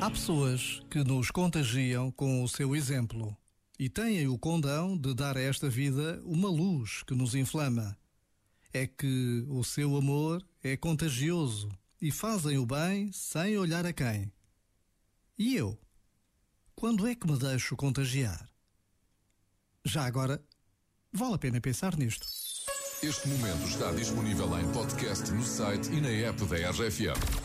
Há pessoas que nos contagiam com o seu exemplo e têm o condão de dar a esta vida uma luz que nos inflama. É que o seu amor é contagioso e fazem o bem sem olhar a quem. E eu? Quando é que me deixo contagiar? Já agora, vale a pena pensar nisto. Este momento está disponível em podcast no site e na app da RFM.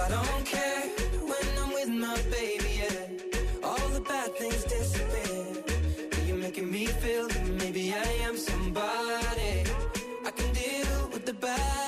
I don't care when I'm with my baby, yeah. All the bad things disappear. You're making me feel that maybe I am somebody. I can deal with the bad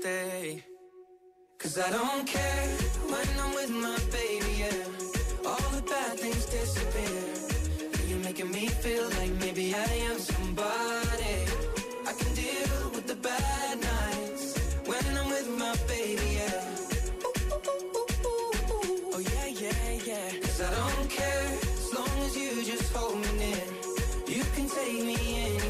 stay. Cause I don't care when I'm with my baby, yeah. All the bad things disappear. You're making me feel like maybe I am somebody. I can deal with the bad nights when I'm with my baby, yeah. Oh yeah, yeah, yeah. Cause I don't care as long as you just hold me near. You can take me anywhere.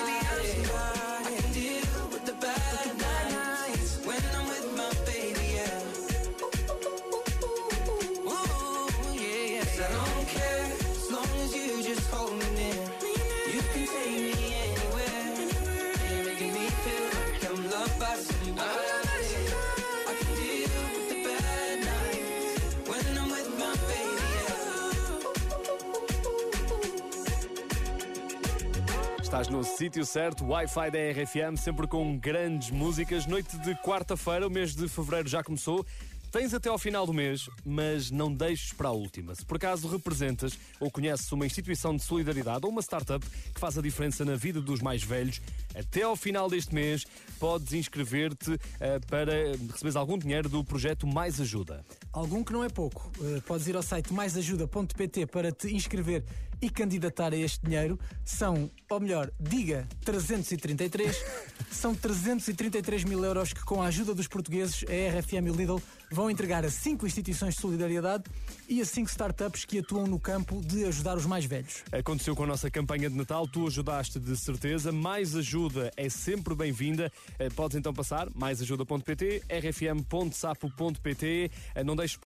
Just hold me near. You can take me anywhere. You're making me feel like I'm loved by somebody. Estás no sítio certo, Wi-Fi da RFM, sempre com grandes músicas. Noite de quarta-feira, o mês de fevereiro já começou. Tens até ao final do mês, mas não deixes para a última. Se por acaso representas ou conheces uma instituição de solidariedade ou uma startup que faz a diferença na vida dos mais velhos, até ao final deste mês podes inscrever-te eh, para receberes algum dinheiro do projeto Mais Ajuda. Algum que não é pouco. Uh, podes ir ao site maisajuda.pt para te inscrever e candidatar a este dinheiro. São, ou melhor, diga 333. São 333 mil euros que, com a ajuda dos portugueses, a RFM e o Lidl vão entregar a cinco instituições de solidariedade e a cinco startups que atuam no campo de ajudar os mais velhos. Aconteceu com a nossa campanha de Natal, tu ajudaste de certeza. Mais ajuda ajuda é sempre bem-vinda. Eh, podes então passar maisajuda.pt, rfm.sapo.pt. Eh, não deixes